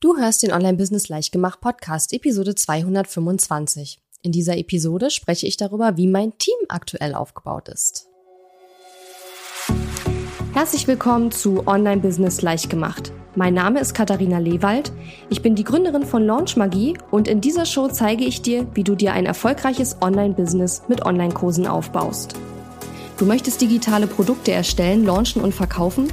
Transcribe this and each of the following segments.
Du hörst den Online-Business Leichtgemacht Podcast, Episode 225. In dieser Episode spreche ich darüber, wie mein Team aktuell aufgebaut ist. Herzlich willkommen zu Online-Business Leichtgemacht. Mein Name ist Katharina Lewald. Ich bin die Gründerin von Launch Magie und in dieser Show zeige ich dir, wie du dir ein erfolgreiches Online-Business mit Online-Kursen aufbaust. Du möchtest digitale Produkte erstellen, launchen und verkaufen?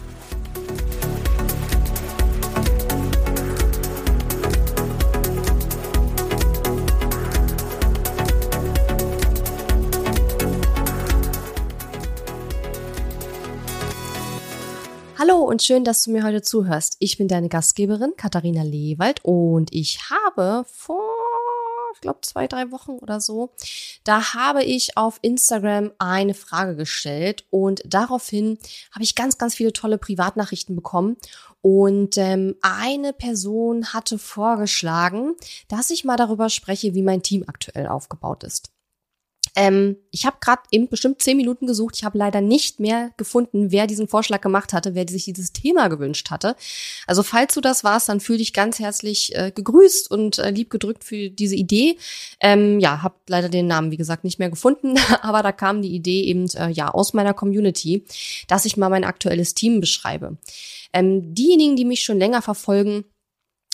Und schön, dass du mir heute zuhörst. Ich bin deine Gastgeberin Katharina Lewald und ich habe vor, ich glaube, zwei, drei Wochen oder so, da habe ich auf Instagram eine Frage gestellt und daraufhin habe ich ganz, ganz viele tolle Privatnachrichten bekommen. Und ähm, eine Person hatte vorgeschlagen, dass ich mal darüber spreche, wie mein Team aktuell aufgebaut ist. Ähm, ich habe gerade eben bestimmt zehn Minuten gesucht. Ich habe leider nicht mehr gefunden, wer diesen Vorschlag gemacht hatte, wer sich dieses Thema gewünscht hatte. Also falls du das warst, dann fühl dich ganz herzlich äh, gegrüßt und äh, lieb gedrückt für diese Idee. Ähm, ja, habe leider den Namen, wie gesagt, nicht mehr gefunden, aber da kam die Idee eben äh, ja aus meiner Community, dass ich mal mein aktuelles Team beschreibe. Ähm, diejenigen, die mich schon länger verfolgen,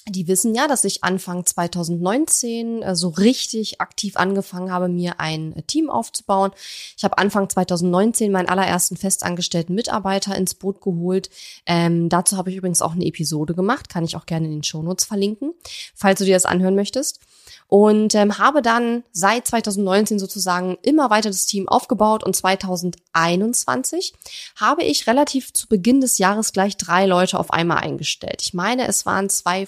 die wissen ja, dass ich Anfang 2019 äh, so richtig aktiv angefangen habe, mir ein äh, Team aufzubauen. Ich habe Anfang 2019 meinen allerersten festangestellten Mitarbeiter ins Boot geholt. Ähm, dazu habe ich übrigens auch eine Episode gemacht, kann ich auch gerne in den Shownotes verlinken, falls du dir das anhören möchtest. Und ähm, habe dann seit 2019 sozusagen immer weiter das Team aufgebaut und 2021 habe ich relativ zu Beginn des Jahres gleich drei Leute auf einmal eingestellt. Ich meine, es waren zwei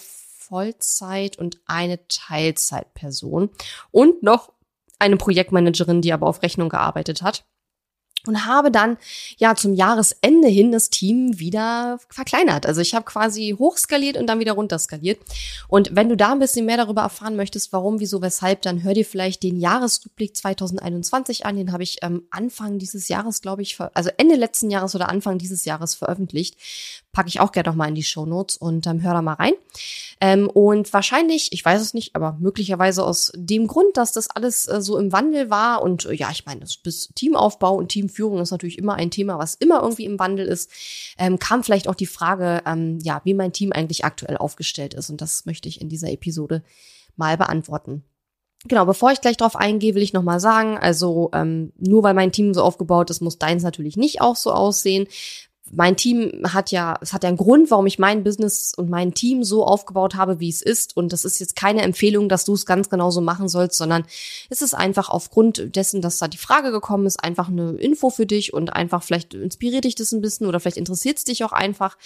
Vollzeit- und eine Teilzeitperson und noch eine Projektmanagerin, die aber auf Rechnung gearbeitet hat und habe dann ja zum Jahresende hin das Team wieder verkleinert. Also ich habe quasi hochskaliert und dann wieder runterskaliert. Und wenn du da ein bisschen mehr darüber erfahren möchtest, warum, wieso, weshalb, dann hör dir vielleicht den Jahresrückblick 2021 an. Den habe ich ähm, Anfang dieses Jahres, glaube ich, also Ende letzten Jahres oder Anfang dieses Jahres veröffentlicht. Packe ich auch gerne nochmal in die Show Notes und ähm, hör da mal rein. Ähm, und wahrscheinlich, ich weiß es nicht, aber möglicherweise aus dem Grund, dass das alles äh, so im Wandel war und äh, ja, ich meine, das bis Teamaufbau und Teamführung ist natürlich immer ein Thema, was immer irgendwie im Wandel ist, ähm, kam vielleicht auch die Frage, ähm, ja, wie mein Team eigentlich aktuell aufgestellt ist. Und das möchte ich in dieser Episode mal beantworten. Genau, bevor ich gleich drauf eingehe, will ich nochmal sagen, also ähm, nur weil mein Team so aufgebaut ist, muss deins natürlich nicht auch so aussehen mein Team hat ja, es hat ja einen Grund, warum ich mein Business und mein Team so aufgebaut habe, wie es ist. Und das ist jetzt keine Empfehlung, dass du es ganz genauso machen sollst, sondern es ist einfach aufgrund dessen, dass da die Frage gekommen ist, einfach eine Info für dich und einfach vielleicht inspiriert dich das ein bisschen oder vielleicht interessiert es dich auch einfach.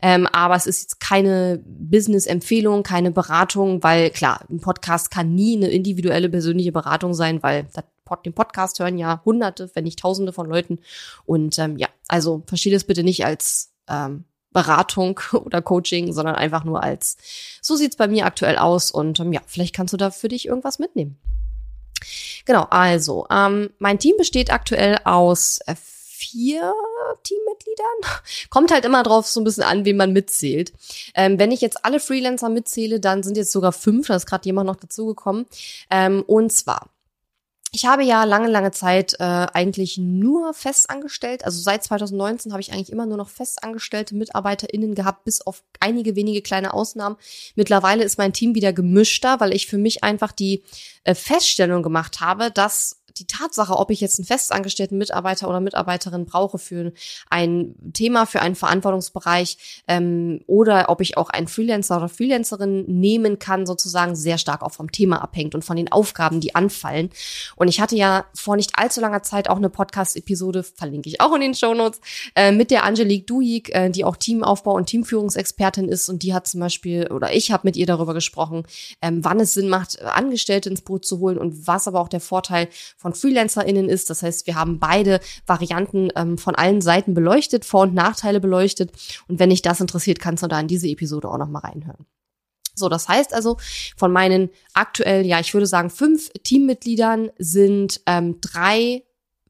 Ähm, aber es ist jetzt keine Business-Empfehlung, keine Beratung, weil klar, ein Podcast kann nie eine individuelle persönliche Beratung sein, weil das den Podcast hören ja hunderte, wenn nicht tausende von Leuten. Und ähm, ja, also verstehe das bitte nicht als ähm, Beratung oder Coaching, sondern einfach nur als, so sieht's bei mir aktuell aus und ähm, ja, vielleicht kannst du da für dich irgendwas mitnehmen. Genau, also, ähm, mein Team besteht aktuell aus äh, vier Teammitgliedern. Kommt halt immer drauf so ein bisschen an, wen man mitzählt. Ähm, wenn ich jetzt alle Freelancer mitzähle, dann sind jetzt sogar fünf, da ist gerade jemand noch dazugekommen. Ähm, und zwar ich habe ja lange, lange Zeit äh, eigentlich nur festangestellt. Also seit 2019 habe ich eigentlich immer nur noch festangestellte MitarbeiterInnen gehabt, bis auf einige wenige kleine Ausnahmen. Mittlerweile ist mein Team wieder gemischter, weil ich für mich einfach die äh, Feststellung gemacht habe, dass die Tatsache, ob ich jetzt einen festangestellten Mitarbeiter oder Mitarbeiterin brauche für ein Thema, für einen Verantwortungsbereich ähm, oder ob ich auch einen Freelancer oder Freelancerin nehmen kann, sozusagen sehr stark auch vom Thema abhängt und von den Aufgaben, die anfallen. Und ich hatte ja vor nicht allzu langer Zeit auch eine Podcast-Episode, verlinke ich auch in den Shownotes, äh, mit der Angelique Duig, äh, die auch Teamaufbau und Teamführungsexpertin ist und die hat zum Beispiel, oder ich habe mit ihr darüber gesprochen, ähm, wann es Sinn macht, Angestellte ins Boot zu holen und was aber auch der Vorteil von FreelancerInnen ist. Das heißt, wir haben beide Varianten ähm, von allen Seiten beleuchtet, Vor- und Nachteile beleuchtet. Und wenn dich das interessiert, kannst du da in diese Episode auch nochmal reinhören. So, das heißt also, von meinen aktuell, ja, ich würde sagen, fünf Teammitgliedern sind ähm, drei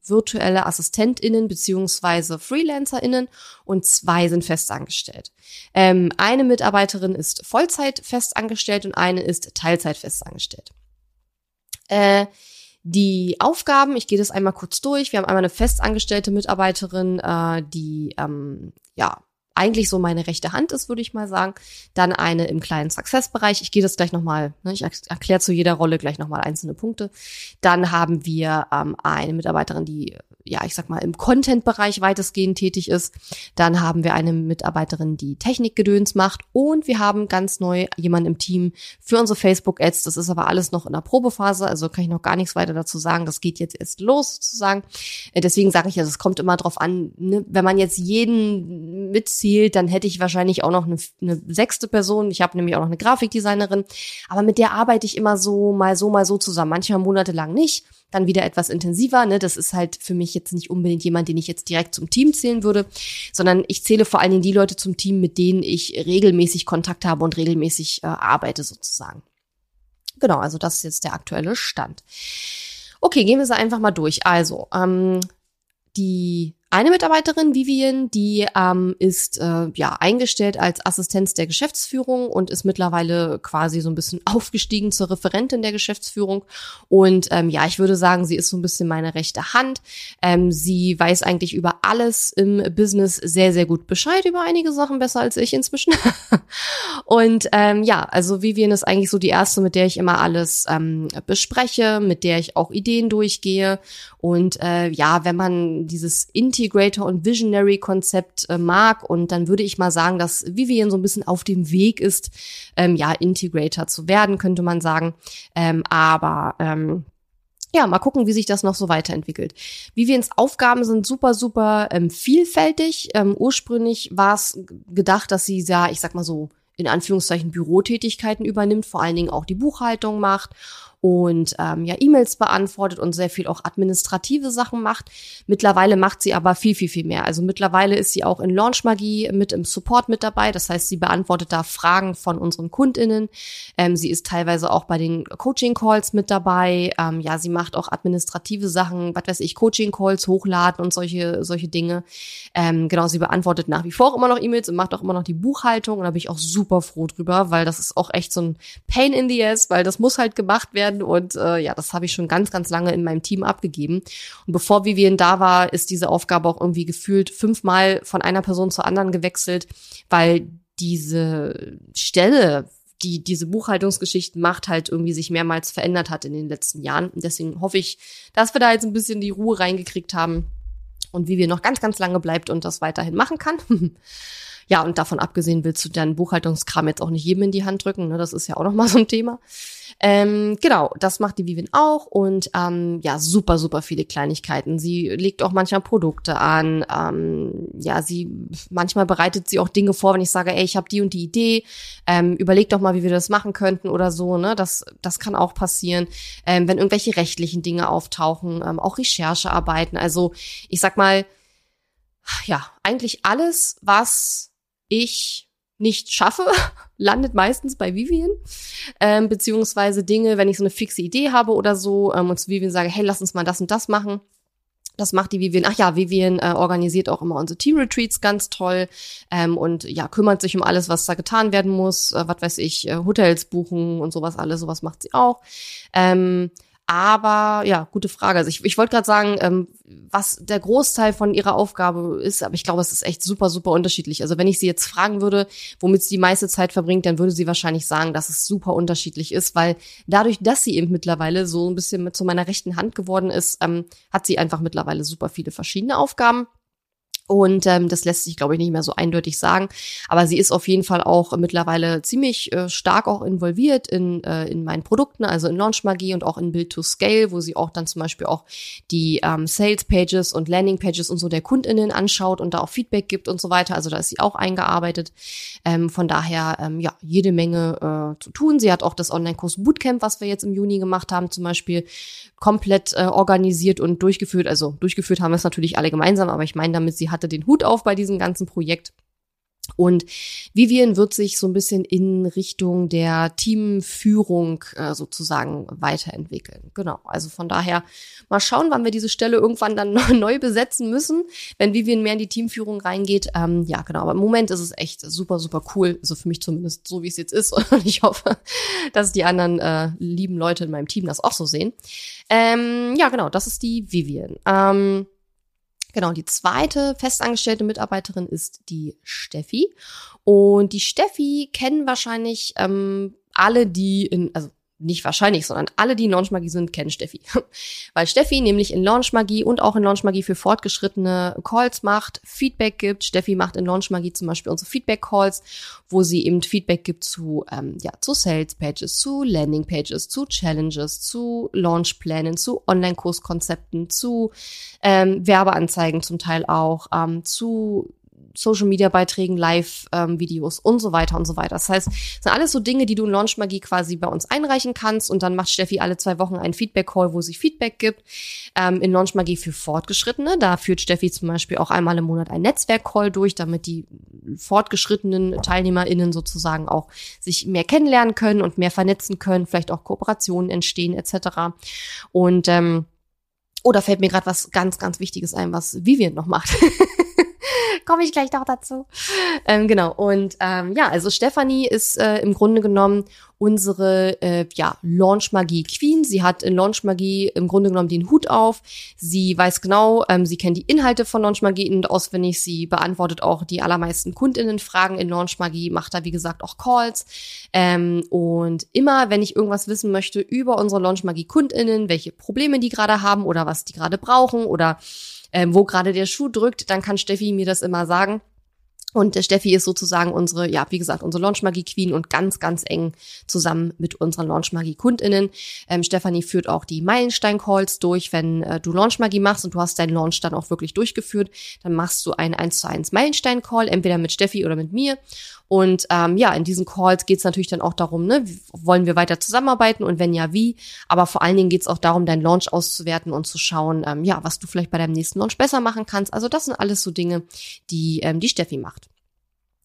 virtuelle AssistentInnen beziehungsweise FreelancerInnen und zwei sind festangestellt. Ähm, eine Mitarbeiterin ist Vollzeit festangestellt und eine ist Teilzeit festangestellt. Äh, die Aufgaben, ich gehe das einmal kurz durch. Wir haben einmal eine festangestellte Mitarbeiterin, äh, die ähm, ja eigentlich so meine rechte Hand ist, würde ich mal sagen. Dann eine im kleinen Success-Bereich. Ich gehe das gleich nochmal, ne, ich erkläre zu jeder Rolle gleich nochmal einzelne Punkte. Dann haben wir ähm, eine Mitarbeiterin, die ja, ich sag mal, im Content-Bereich weitestgehend tätig ist. Dann haben wir eine Mitarbeiterin, die Technikgedöns macht. Und wir haben ganz neu jemanden im Team für unsere Facebook-Ads. Das ist aber alles noch in der Probephase, also kann ich noch gar nichts weiter dazu sagen. Das geht jetzt erst los sozusagen. Äh, deswegen sage ich ja, es kommt immer drauf an, ne? wenn man jetzt jeden mitzählt, dann hätte ich wahrscheinlich auch noch eine, eine sechste Person. Ich habe nämlich auch noch eine Grafikdesignerin. Aber mit der arbeite ich immer so, mal so, mal so zusammen. Manchmal monatelang nicht dann wieder etwas intensiver. Ne? Das ist halt für mich jetzt nicht unbedingt jemand, den ich jetzt direkt zum Team zählen würde, sondern ich zähle vor allen Dingen die Leute zum Team, mit denen ich regelmäßig Kontakt habe und regelmäßig äh, arbeite sozusagen. Genau, also das ist jetzt der aktuelle Stand. Okay, gehen wir sie einfach mal durch. Also, ähm, die eine Mitarbeiterin, Vivian, die ähm, ist äh, ja eingestellt als Assistenz der Geschäftsführung und ist mittlerweile quasi so ein bisschen aufgestiegen zur Referentin der Geschäftsführung. Und ähm, ja, ich würde sagen, sie ist so ein bisschen meine rechte Hand. Ähm, sie weiß eigentlich über alles im Business sehr, sehr gut Bescheid, über einige Sachen besser als ich inzwischen. und ähm, ja, also Vivian ist eigentlich so die erste, mit der ich immer alles ähm, bespreche, mit der ich auch Ideen durchgehe. Und äh, ja, wenn man dieses Intim Integrator und Visionary Konzept äh, mag. Und dann würde ich mal sagen, dass Vivian so ein bisschen auf dem Weg ist, ähm, ja, Integrator zu werden, könnte man sagen. Ähm, aber ähm, ja, mal gucken, wie sich das noch so weiterentwickelt. Vivians Aufgaben sind super, super ähm, vielfältig. Ähm, ursprünglich war es gedacht, dass sie ja, ich sag mal so, in Anführungszeichen Bürotätigkeiten übernimmt, vor allen Dingen auch die Buchhaltung macht und ähm, ja E-Mails beantwortet und sehr viel auch administrative Sachen macht. Mittlerweile macht sie aber viel, viel, viel mehr. Also mittlerweile ist sie auch in Launch Magie mit im Support mit dabei. Das heißt, sie beantwortet da Fragen von unseren KundInnen. Ähm, sie ist teilweise auch bei den Coaching Calls mit dabei. Ähm, ja, sie macht auch administrative Sachen, was weiß ich, Coaching Calls hochladen und solche, solche Dinge. Ähm, genau, sie beantwortet nach wie vor immer noch E-Mails und macht auch immer noch die Buchhaltung. Und da bin ich auch super froh drüber, weil das ist auch echt so ein Pain in the ass, weil das muss halt gemacht werden werden. Und äh, ja, das habe ich schon ganz, ganz lange in meinem Team abgegeben. Und bevor Vivian da war, ist diese Aufgabe auch irgendwie gefühlt fünfmal von einer Person zur anderen gewechselt, weil diese Stelle die diese Buchhaltungsgeschichten macht, halt irgendwie sich mehrmals verändert hat in den letzten Jahren. Und deswegen hoffe ich, dass wir da jetzt ein bisschen die Ruhe reingekriegt haben und wie wir noch ganz, ganz lange bleibt und das weiterhin machen kann. ja, und davon abgesehen willst du deinen Buchhaltungskram jetzt auch nicht jedem in die Hand drücken. Ne? Das ist ja auch noch mal so ein Thema. Ähm, genau, das macht die Vivin auch und ähm, ja, super, super viele Kleinigkeiten. Sie legt auch manchmal Produkte an. Ähm, ja, sie manchmal bereitet sie auch Dinge vor, wenn ich sage, ey, ich habe die und die Idee, ähm, überleg doch mal, wie wir das machen könnten oder so. Ne, das das kann auch passieren, ähm, wenn irgendwelche rechtlichen Dinge auftauchen, ähm, auch Recherchearbeiten. Also ich sag mal, ja, eigentlich alles, was ich nicht schaffe, landet meistens bei Vivian. Ähm, beziehungsweise Dinge, wenn ich so eine fixe Idee habe oder so ähm, und zu Vivian sage, hey, lass uns mal das und das machen. Das macht die Vivian. Ach ja, Vivian äh, organisiert auch immer unsere Team-Retreats ganz toll ähm, und ja, kümmert sich um alles, was da getan werden muss. Äh, was weiß ich, äh, Hotels buchen und sowas alles, sowas macht sie auch. Ähm, aber ja, gute Frage. Also ich, ich wollte gerade sagen, ähm, was der Großteil von ihrer Aufgabe ist, aber ich glaube, es ist echt super, super unterschiedlich. Also wenn ich sie jetzt fragen würde, womit sie die meiste Zeit verbringt, dann würde sie wahrscheinlich sagen, dass es super unterschiedlich ist, weil dadurch, dass sie eben mittlerweile so ein bisschen mit zu meiner rechten Hand geworden ist, ähm, hat sie einfach mittlerweile super viele verschiedene Aufgaben. Und ähm, das lässt sich, glaube ich, nicht mehr so eindeutig sagen. Aber sie ist auf jeden Fall auch mittlerweile ziemlich äh, stark auch involviert in, äh, in meinen Produkten, also in Launch Magie und auch in Build to Scale, wo sie auch dann zum Beispiel auch die ähm, Sales Pages und Landing Pages und so der KundInnen anschaut und da auch Feedback gibt und so weiter. Also da ist sie auch eingearbeitet. Ähm, von daher, ähm, ja, jede Menge äh, zu tun. Sie hat auch das Online-Kurs Bootcamp, was wir jetzt im Juni gemacht haben, zum Beispiel komplett äh, organisiert und durchgeführt. Also durchgeführt haben wir es natürlich alle gemeinsam, aber ich meine damit, sie hatte den Hut auf bei diesem ganzen Projekt. Und Vivian wird sich so ein bisschen in Richtung der Teamführung äh, sozusagen weiterentwickeln. Genau. Also von daher mal schauen, wann wir diese Stelle irgendwann dann neu besetzen müssen, wenn Vivian mehr in die Teamführung reingeht. Ähm, ja, genau. Aber im Moment ist es echt super, super cool. Also für mich zumindest so, wie es jetzt ist. Und ich hoffe, dass die anderen äh, lieben Leute in meinem Team das auch so sehen. Ähm, ja, genau. Das ist die Vivian. Ähm, Genau, die zweite festangestellte Mitarbeiterin ist die Steffi. Und die Steffi kennen wahrscheinlich ähm, alle, die in, also nicht wahrscheinlich, sondern alle, die in Launchmagie sind, kennen Steffi. Weil Steffi nämlich in Launchmagie und auch in Launchmagie für Fortgeschrittene Calls macht, Feedback gibt. Steffi macht in Launchmagie zum Beispiel unsere Feedback-Calls, wo sie eben Feedback gibt zu, ähm, ja, zu Sales-Pages, zu Landing-Pages, zu Challenges, zu Launchplänen, zu Online-Kurskonzepten, zu ähm, Werbeanzeigen zum Teil auch, ähm, zu Social Media Beiträgen, Live-Videos ähm, und so weiter und so weiter. Das heißt, das sind alles so Dinge, die du in Launch Magie quasi bei uns einreichen kannst und dann macht Steffi alle zwei Wochen einen Feedback-Call, wo sie Feedback gibt. Ähm, in Launch Magie für Fortgeschrittene, da führt Steffi zum Beispiel auch einmal im Monat ein Netzwerk-Call durch, damit die fortgeschrittenen TeilnehmerInnen sozusagen auch sich mehr kennenlernen können und mehr vernetzen können, vielleicht auch Kooperationen entstehen etc. Und ähm, oder fällt mir gerade was ganz, ganz Wichtiges ein, was Vivian noch macht. Komme ich gleich noch dazu. Ähm, genau. Und ähm, ja, also Stefanie ist äh, im Grunde genommen unsere äh, ja, Launch Magie Queen. Sie hat in Launch Magie im Grunde genommen den Hut auf. Sie weiß genau, ähm, sie kennt die Inhalte von Launch Magie und auswendig. Sie beantwortet auch die allermeisten Kundinnenfragen in Launch Magie, macht da wie gesagt auch Calls. Ähm, und immer, wenn ich irgendwas wissen möchte über unsere Launch Magie Kundinnen, welche Probleme die gerade haben oder was die gerade brauchen oder ähm, wo gerade der Schuh drückt, dann kann Steffi mir das immer sagen. Und Steffi ist sozusagen unsere, ja, wie gesagt, unsere Launchmagie-Queen und ganz, ganz eng zusammen mit unseren Launchmagie-KundInnen. Ähm, Stefanie führt auch die Meilenstein-Calls durch. Wenn äh, du Launchmagie machst und du hast deinen Launch dann auch wirklich durchgeführt, dann machst du einen 1 zu 1 Meilenstein-Call, entweder mit Steffi oder mit mir. Und ähm, ja, in diesen Calls geht es natürlich dann auch darum, ne, wollen wir weiter zusammenarbeiten und wenn ja, wie. Aber vor allen Dingen geht es auch darum, deinen Launch auszuwerten und zu schauen, ähm, ja, was du vielleicht bei deinem nächsten Launch besser machen kannst. Also das sind alles so Dinge, die ähm, die Steffi macht.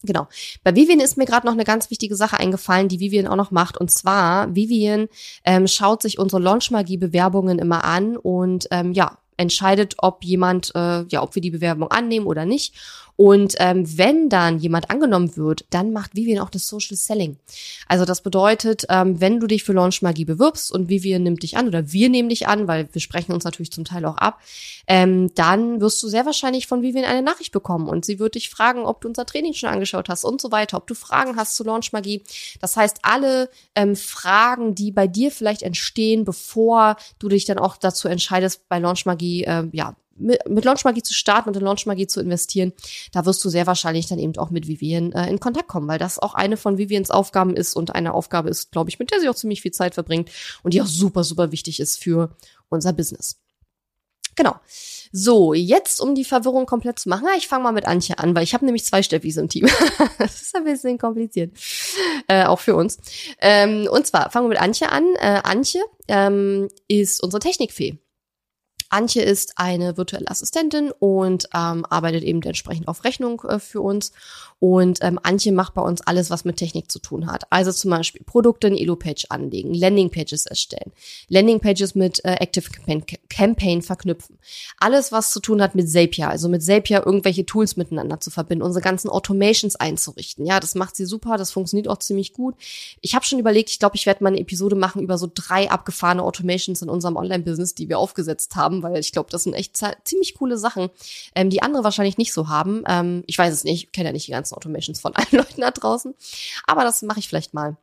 Genau. Bei Vivian ist mir gerade noch eine ganz wichtige Sache eingefallen, die Vivian auch noch macht. Und zwar, Vivian ähm, schaut sich unsere Launchmagie-Bewerbungen immer an und ähm, ja, entscheidet, ob jemand, äh, ja, ob wir die Bewerbung annehmen oder nicht. Und ähm, wenn dann jemand angenommen wird, dann macht Vivian auch das Social Selling. Also das bedeutet, ähm, wenn du dich für Launch Magie bewirbst und Vivian nimmt dich an oder wir nehmen dich an, weil wir sprechen uns natürlich zum Teil auch ab, ähm, dann wirst du sehr wahrscheinlich von Vivian eine Nachricht bekommen und sie wird dich fragen, ob du unser Training schon angeschaut hast und so weiter, ob du Fragen hast zu Launch Magie. Das heißt, alle ähm, Fragen, die bei dir vielleicht entstehen, bevor du dich dann auch dazu entscheidest, bei Launch Magie äh, ja mit, mit Launchmagie zu starten und in Launchmagie zu investieren, da wirst du sehr wahrscheinlich dann eben auch mit Vivian äh, in Kontakt kommen, weil das auch eine von Vivians Aufgaben ist und eine Aufgabe ist, glaube ich, mit der sie auch ziemlich viel Zeit verbringt und die auch super, super wichtig ist für unser Business. Genau. So, jetzt um die Verwirrung komplett zu machen, ich fange mal mit Antje an, weil ich habe nämlich zwei Steffis im Team. das ist ein bisschen kompliziert, äh, auch für uns. Ähm, und zwar fangen wir mit Antje an. Äh, Antje ähm, ist unsere Technikfee. Antje ist eine virtuelle Assistentin und ähm, arbeitet eben entsprechend auf Rechnung äh, für uns. Und ähm, Antje macht bei uns alles, was mit Technik zu tun hat. Also zum Beispiel Produkte in Elo-Page anlegen, Landing-Pages erstellen, Landing-Pages mit äh, Active Campaign, Campaign verknüpfen. Alles, was zu tun hat mit Zapier, also mit Zapier irgendwelche Tools miteinander zu verbinden, unsere ganzen Automations einzurichten. Ja, das macht sie super, das funktioniert auch ziemlich gut. Ich habe schon überlegt, ich glaube, ich werde mal eine Episode machen über so drei abgefahrene Automations in unserem Online-Business, die wir aufgesetzt haben, weil ich glaube, das sind echt ziemlich coole Sachen, ähm, die andere wahrscheinlich nicht so haben. Ähm, ich weiß es nicht, ich kenne ja nicht die ganzen Automations von allen Leuten da draußen. Aber das mache ich vielleicht mal.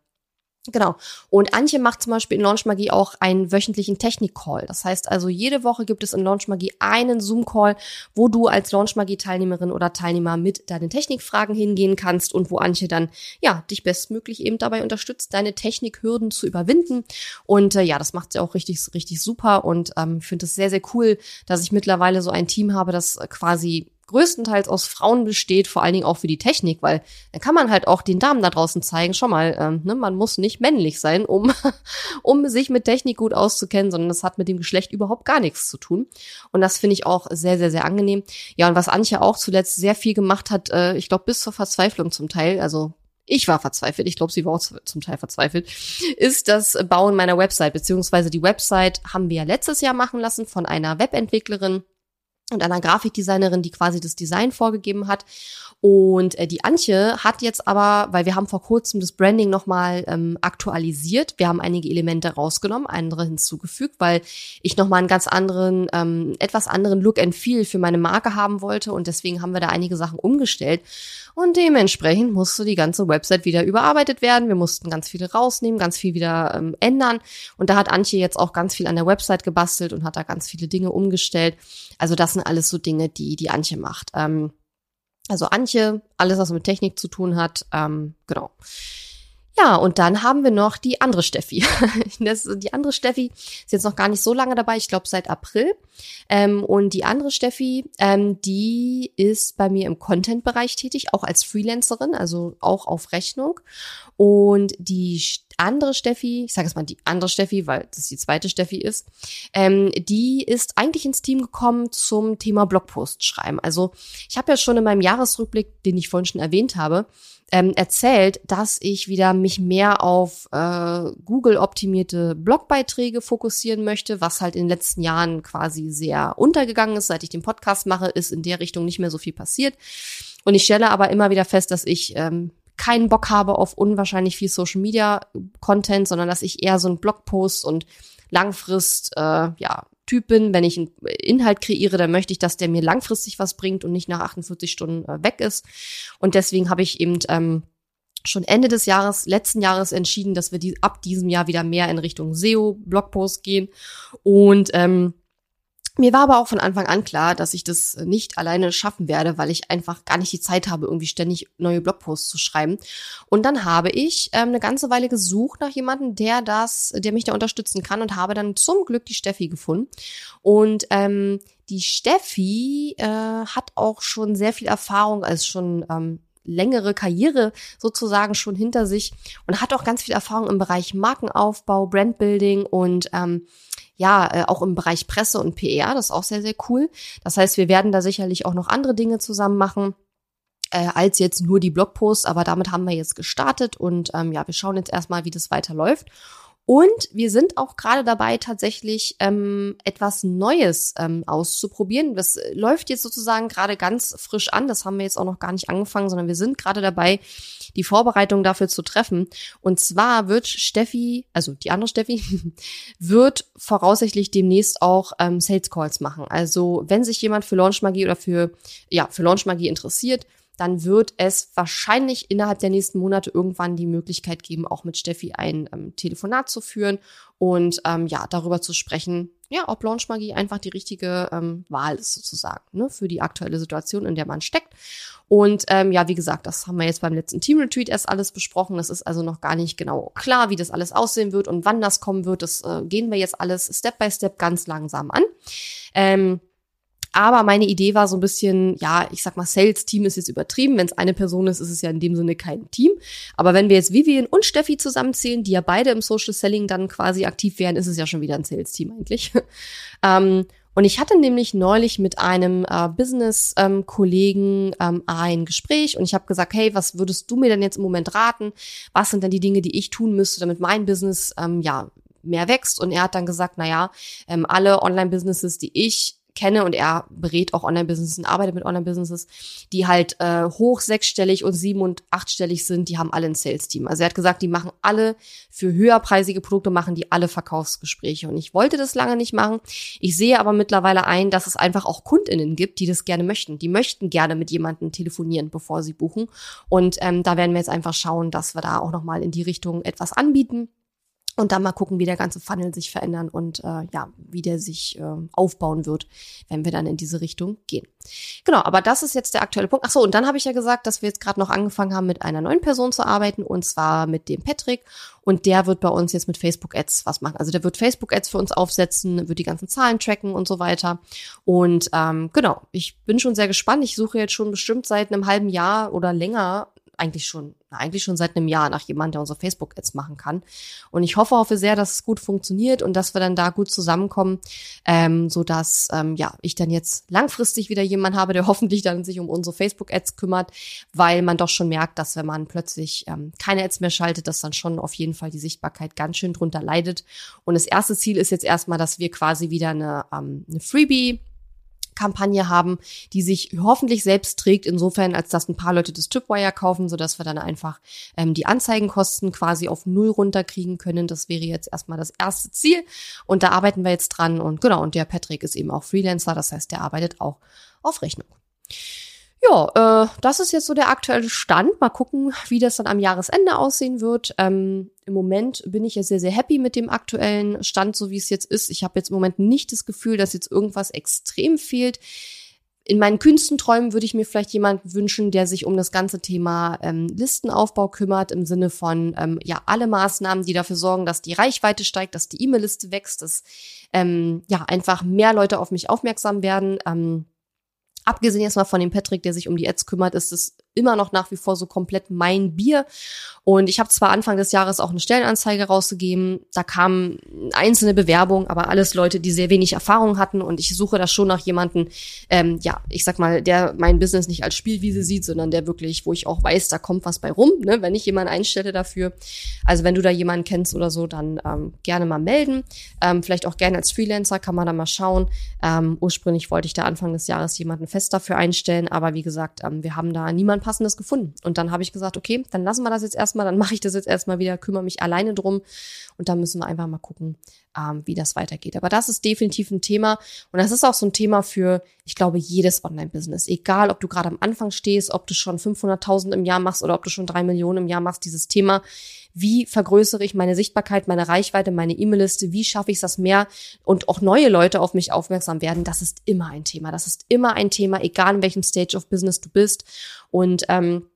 Genau. Und Antje macht zum Beispiel in Launch Magie auch einen wöchentlichen Technik-Call. Das heißt also, jede Woche gibt es in Launch Magie einen Zoom-Call, wo du als Launch Magie-Teilnehmerin oder Teilnehmer mit deinen Technikfragen hingehen kannst und wo Antje dann, ja, dich bestmöglich eben dabei unterstützt, deine Technikhürden zu überwinden. Und äh, ja, das macht sie auch richtig, richtig super und ähm, finde es sehr, sehr cool, dass ich mittlerweile so ein Team habe, das quasi größtenteils aus Frauen besteht, vor allen Dingen auch für die Technik, weil dann kann man halt auch den Damen da draußen zeigen, schau mal, ähm, ne, man muss nicht männlich sein, um, um sich mit Technik gut auszukennen, sondern das hat mit dem Geschlecht überhaupt gar nichts zu tun. Und das finde ich auch sehr, sehr, sehr angenehm. Ja, und was Antje auch zuletzt sehr viel gemacht hat, äh, ich glaube bis zur Verzweiflung zum Teil, also ich war verzweifelt, ich glaube, sie war auch zum Teil verzweifelt, ist das Bauen meiner Website, beziehungsweise die Website haben wir ja letztes Jahr machen lassen von einer Webentwicklerin und einer Grafikdesignerin, die quasi das Design vorgegeben hat. Und äh, die Antje hat jetzt aber, weil wir haben vor kurzem das Branding nochmal ähm, aktualisiert, wir haben einige Elemente rausgenommen, andere hinzugefügt, weil ich nochmal einen ganz anderen, ähm, etwas anderen Look and Feel für meine Marke haben wollte und deswegen haben wir da einige Sachen umgestellt. Und dementsprechend musste die ganze Website wieder überarbeitet werden. Wir mussten ganz viele rausnehmen, ganz viel wieder ähm, ändern. Und da hat Antje jetzt auch ganz viel an der Website gebastelt und hat da ganz viele Dinge umgestellt. Also das sind alles so Dinge, die die Antje macht. Ähm, also Antje, alles, was mit Technik zu tun hat, ähm, genau. Ja, und dann haben wir noch die andere Steffi. Das, die andere Steffi ist jetzt noch gar nicht so lange dabei, ich glaube seit April. Ähm, und die andere Steffi, ähm, die ist bei mir im Content-Bereich tätig, auch als Freelancerin, also auch auf Rechnung. Und die andere Steffi, ich sage jetzt mal die andere Steffi, weil das die zweite Steffi ist, ähm, die ist eigentlich ins Team gekommen zum Thema Blogpost schreiben. Also ich habe ja schon in meinem Jahresrückblick, den ich vorhin schon erwähnt habe, ähm, erzählt, dass ich wieder mich mehr auf äh, Google-optimierte Blogbeiträge fokussieren möchte, was halt in den letzten Jahren quasi sehr untergegangen ist. Seit ich den Podcast mache, ist in der Richtung nicht mehr so viel passiert. Und ich stelle aber immer wieder fest, dass ich ähm, keinen Bock habe auf unwahrscheinlich viel Social Media Content, sondern dass ich eher so einen Blogpost und Langfrist, äh, ja, Typ bin. Wenn ich einen Inhalt kreiere, dann möchte ich, dass der mir langfristig was bringt und nicht nach 48 Stunden äh, weg ist. Und deswegen habe ich eben ähm, schon Ende des Jahres, letzten Jahres entschieden, dass wir die, ab diesem Jahr wieder mehr in Richtung SEO, Blogpost gehen. Und ähm, mir war aber auch von Anfang an klar, dass ich das nicht alleine schaffen werde, weil ich einfach gar nicht die Zeit habe, irgendwie ständig neue Blogposts zu schreiben. Und dann habe ich ähm, eine ganze Weile gesucht nach jemandem, der das, der mich da unterstützen kann und habe dann zum Glück die Steffi gefunden. Und ähm, die Steffi äh, hat auch schon sehr viel Erfahrung als schon ähm, längere Karriere sozusagen schon hinter sich und hat auch ganz viel Erfahrung im Bereich Markenaufbau, Brandbuilding und ähm, ja, äh, auch im Bereich Presse und PR. Das ist auch sehr, sehr cool. Das heißt, wir werden da sicherlich auch noch andere Dinge zusammen machen äh, als jetzt nur die Blogposts, aber damit haben wir jetzt gestartet und ähm, ja, wir schauen jetzt erstmal, wie das weiterläuft. Und wir sind auch gerade dabei, tatsächlich ähm, etwas Neues ähm, auszuprobieren. Das läuft jetzt sozusagen gerade ganz frisch an. Das haben wir jetzt auch noch gar nicht angefangen, sondern wir sind gerade dabei, die Vorbereitung dafür zu treffen. Und zwar wird Steffi, also die andere Steffi, wird voraussichtlich demnächst auch ähm, Sales Calls machen. Also wenn sich jemand für Launchmagie oder für, ja, für Launchmagie interessiert, dann wird es wahrscheinlich innerhalb der nächsten Monate irgendwann die Möglichkeit geben, auch mit Steffi ein ähm, Telefonat zu führen und ähm, ja, darüber zu sprechen, ja, ob Launchmagie einfach die richtige ähm, Wahl ist sozusagen, ne, für die aktuelle Situation, in der man steckt. Und ähm, ja, wie gesagt, das haben wir jetzt beim letzten Team-Retreat erst alles besprochen. Das ist also noch gar nicht genau klar, wie das alles aussehen wird und wann das kommen wird. Das äh, gehen wir jetzt alles Step by Step ganz langsam an. Ähm, aber meine Idee war so ein bisschen, ja, ich sag mal, Sales-Team ist jetzt übertrieben. Wenn es eine Person ist, ist es ja in dem Sinne kein Team. Aber wenn wir jetzt Vivian und Steffi zusammenzählen, die ja beide im Social Selling dann quasi aktiv wären, ist es ja schon wieder ein Sales-Team eigentlich. ähm, und ich hatte nämlich neulich mit einem äh, Business-Kollegen ähm, ähm, ein Gespräch und ich habe gesagt, hey, was würdest du mir denn jetzt im Moment raten? Was sind denn die Dinge, die ich tun müsste, damit mein Business ähm, ja mehr wächst? Und er hat dann gesagt, na ja, ähm, alle Online-Businesses, die ich kenne und er berät auch Online-Businesses und arbeitet mit Online-Businesses, die halt äh, hoch sechsstellig und sieben- und achtstellig sind, die haben alle ein Sales-Team. Also er hat gesagt, die machen alle für höherpreisige Produkte, machen die alle Verkaufsgespräche. Und ich wollte das lange nicht machen. Ich sehe aber mittlerweile ein, dass es einfach auch KundInnen gibt, die das gerne möchten. Die möchten gerne mit jemandem telefonieren, bevor sie buchen. Und ähm, da werden wir jetzt einfach schauen, dass wir da auch nochmal in die Richtung etwas anbieten. Und dann mal gucken, wie der ganze Funnel sich verändern und äh, ja, wie der sich äh, aufbauen wird, wenn wir dann in diese Richtung gehen. Genau, aber das ist jetzt der aktuelle Punkt. Ach so, und dann habe ich ja gesagt, dass wir jetzt gerade noch angefangen haben, mit einer neuen Person zu arbeiten und zwar mit dem Patrick und der wird bei uns jetzt mit Facebook Ads was machen. Also der wird Facebook Ads für uns aufsetzen, wird die ganzen Zahlen tracken und so weiter. Und ähm, genau, ich bin schon sehr gespannt. Ich suche jetzt schon bestimmt seit einem halben Jahr oder länger eigentlich schon, eigentlich schon seit einem Jahr nach jemand, der unsere Facebook-Ads machen kann. Und ich hoffe, hoffe sehr, dass es gut funktioniert und dass wir dann da gut zusammenkommen, ähm, so dass ähm, ja ich dann jetzt langfristig wieder jemand habe, der hoffentlich dann sich um unsere Facebook-Ads kümmert, weil man doch schon merkt, dass wenn man plötzlich ähm, keine Ads mehr schaltet, dass dann schon auf jeden Fall die Sichtbarkeit ganz schön drunter leidet. Und das erste Ziel ist jetzt erstmal, dass wir quasi wieder eine, ähm, eine Freebie Kampagne haben, die sich hoffentlich selbst trägt, insofern, als dass ein paar Leute das Tripwire kaufen, sodass wir dann einfach ähm, die Anzeigenkosten quasi auf null runterkriegen können. Das wäre jetzt erstmal das erste Ziel. Und da arbeiten wir jetzt dran. Und genau, und der Patrick ist eben auch Freelancer, das heißt, der arbeitet auch auf Rechnung. Ja, äh, das ist jetzt so der aktuelle Stand. Mal gucken, wie das dann am Jahresende aussehen wird. Ähm, Im Moment bin ich ja sehr, sehr happy mit dem aktuellen Stand, so wie es jetzt ist. Ich habe jetzt im Moment nicht das Gefühl, dass jetzt irgendwas extrem fehlt. In meinen kühnsten Träumen würde ich mir vielleicht jemanden wünschen, der sich um das ganze Thema ähm, Listenaufbau kümmert, im Sinne von ähm, ja alle Maßnahmen, die dafür sorgen, dass die Reichweite steigt, dass die E-Mail-Liste wächst, dass ähm, ja einfach mehr Leute auf mich aufmerksam werden. Ähm, Abgesehen jetzt mal von dem Patrick, der sich um die Ads kümmert, ist es immer noch nach wie vor so komplett mein Bier. Und ich habe zwar Anfang des Jahres auch eine Stellenanzeige rausgegeben, da kamen einzelne Bewerbungen, aber alles Leute, die sehr wenig Erfahrung hatten. Und ich suche da schon nach jemanden, ähm, ja, ich sag mal, der mein Business nicht als Spielwiese sieht, sondern der wirklich, wo ich auch weiß, da kommt was bei rum, ne, wenn ich jemanden einstelle dafür. Also wenn du da jemanden kennst oder so, dann ähm, gerne mal melden. Ähm, vielleicht auch gerne als Freelancer, kann man da mal schauen. Ähm, ursprünglich wollte ich da Anfang des Jahres jemanden fest dafür einstellen, aber wie gesagt, ähm, wir haben da niemanden Passendes gefunden. Und dann habe ich gesagt, okay, dann lassen wir das jetzt erstmal, dann mache ich das jetzt erstmal wieder, kümmere mich alleine drum und dann müssen wir einfach mal gucken, ähm, wie das weitergeht. Aber das ist definitiv ein Thema und das ist auch so ein Thema für, ich glaube, jedes Online-Business. Egal, ob du gerade am Anfang stehst, ob du schon 500.000 im Jahr machst oder ob du schon drei Millionen im Jahr machst, dieses Thema, wie vergrößere ich meine Sichtbarkeit, meine Reichweite, meine E-Mail-Liste, wie schaffe ich das mehr und auch neue Leute auf mich aufmerksam werden, das ist immer ein Thema. Das ist immer ein Thema, egal in welchem Stage of Business du bist. Und ähm,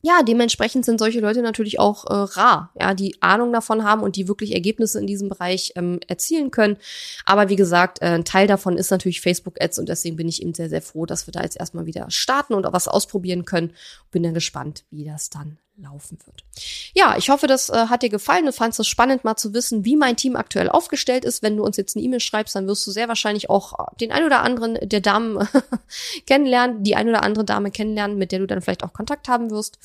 ja, dementsprechend sind solche Leute natürlich auch äh, rar, ja, die Ahnung davon haben und die wirklich Ergebnisse in diesem Bereich ähm, erzielen können. Aber wie gesagt, äh, ein Teil davon ist natürlich Facebook Ads und deswegen bin ich eben sehr, sehr froh, dass wir da jetzt erstmal wieder starten und auch was ausprobieren können. Bin dann gespannt, wie das dann laufen wird. Ja, ich hoffe, das äh, hat dir gefallen. Du fandest es spannend, mal zu wissen, wie mein Team aktuell aufgestellt ist. Wenn du uns jetzt eine E-Mail schreibst, dann wirst du sehr wahrscheinlich auch den ein oder anderen der Damen kennenlernen, die ein oder andere Dame kennenlernen, mit der du dann vielleicht auch Kontakt haben wirst.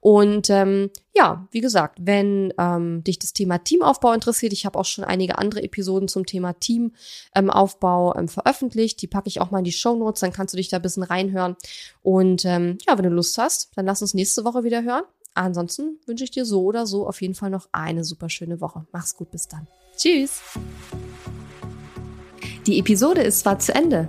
Und ähm, ja, wie gesagt, wenn ähm, dich das Thema Teamaufbau interessiert, ich habe auch schon einige andere Episoden zum Thema Teamaufbau ähm, veröffentlicht. Die packe ich auch mal in die Show Notes, dann kannst du dich da ein bisschen reinhören. Und ähm, ja, wenn du Lust hast, dann lass uns nächste Woche wieder hören. Ansonsten wünsche ich dir so oder so auf jeden Fall noch eine super schöne Woche. Mach's gut, bis dann. Tschüss. Die Episode ist zwar zu Ende,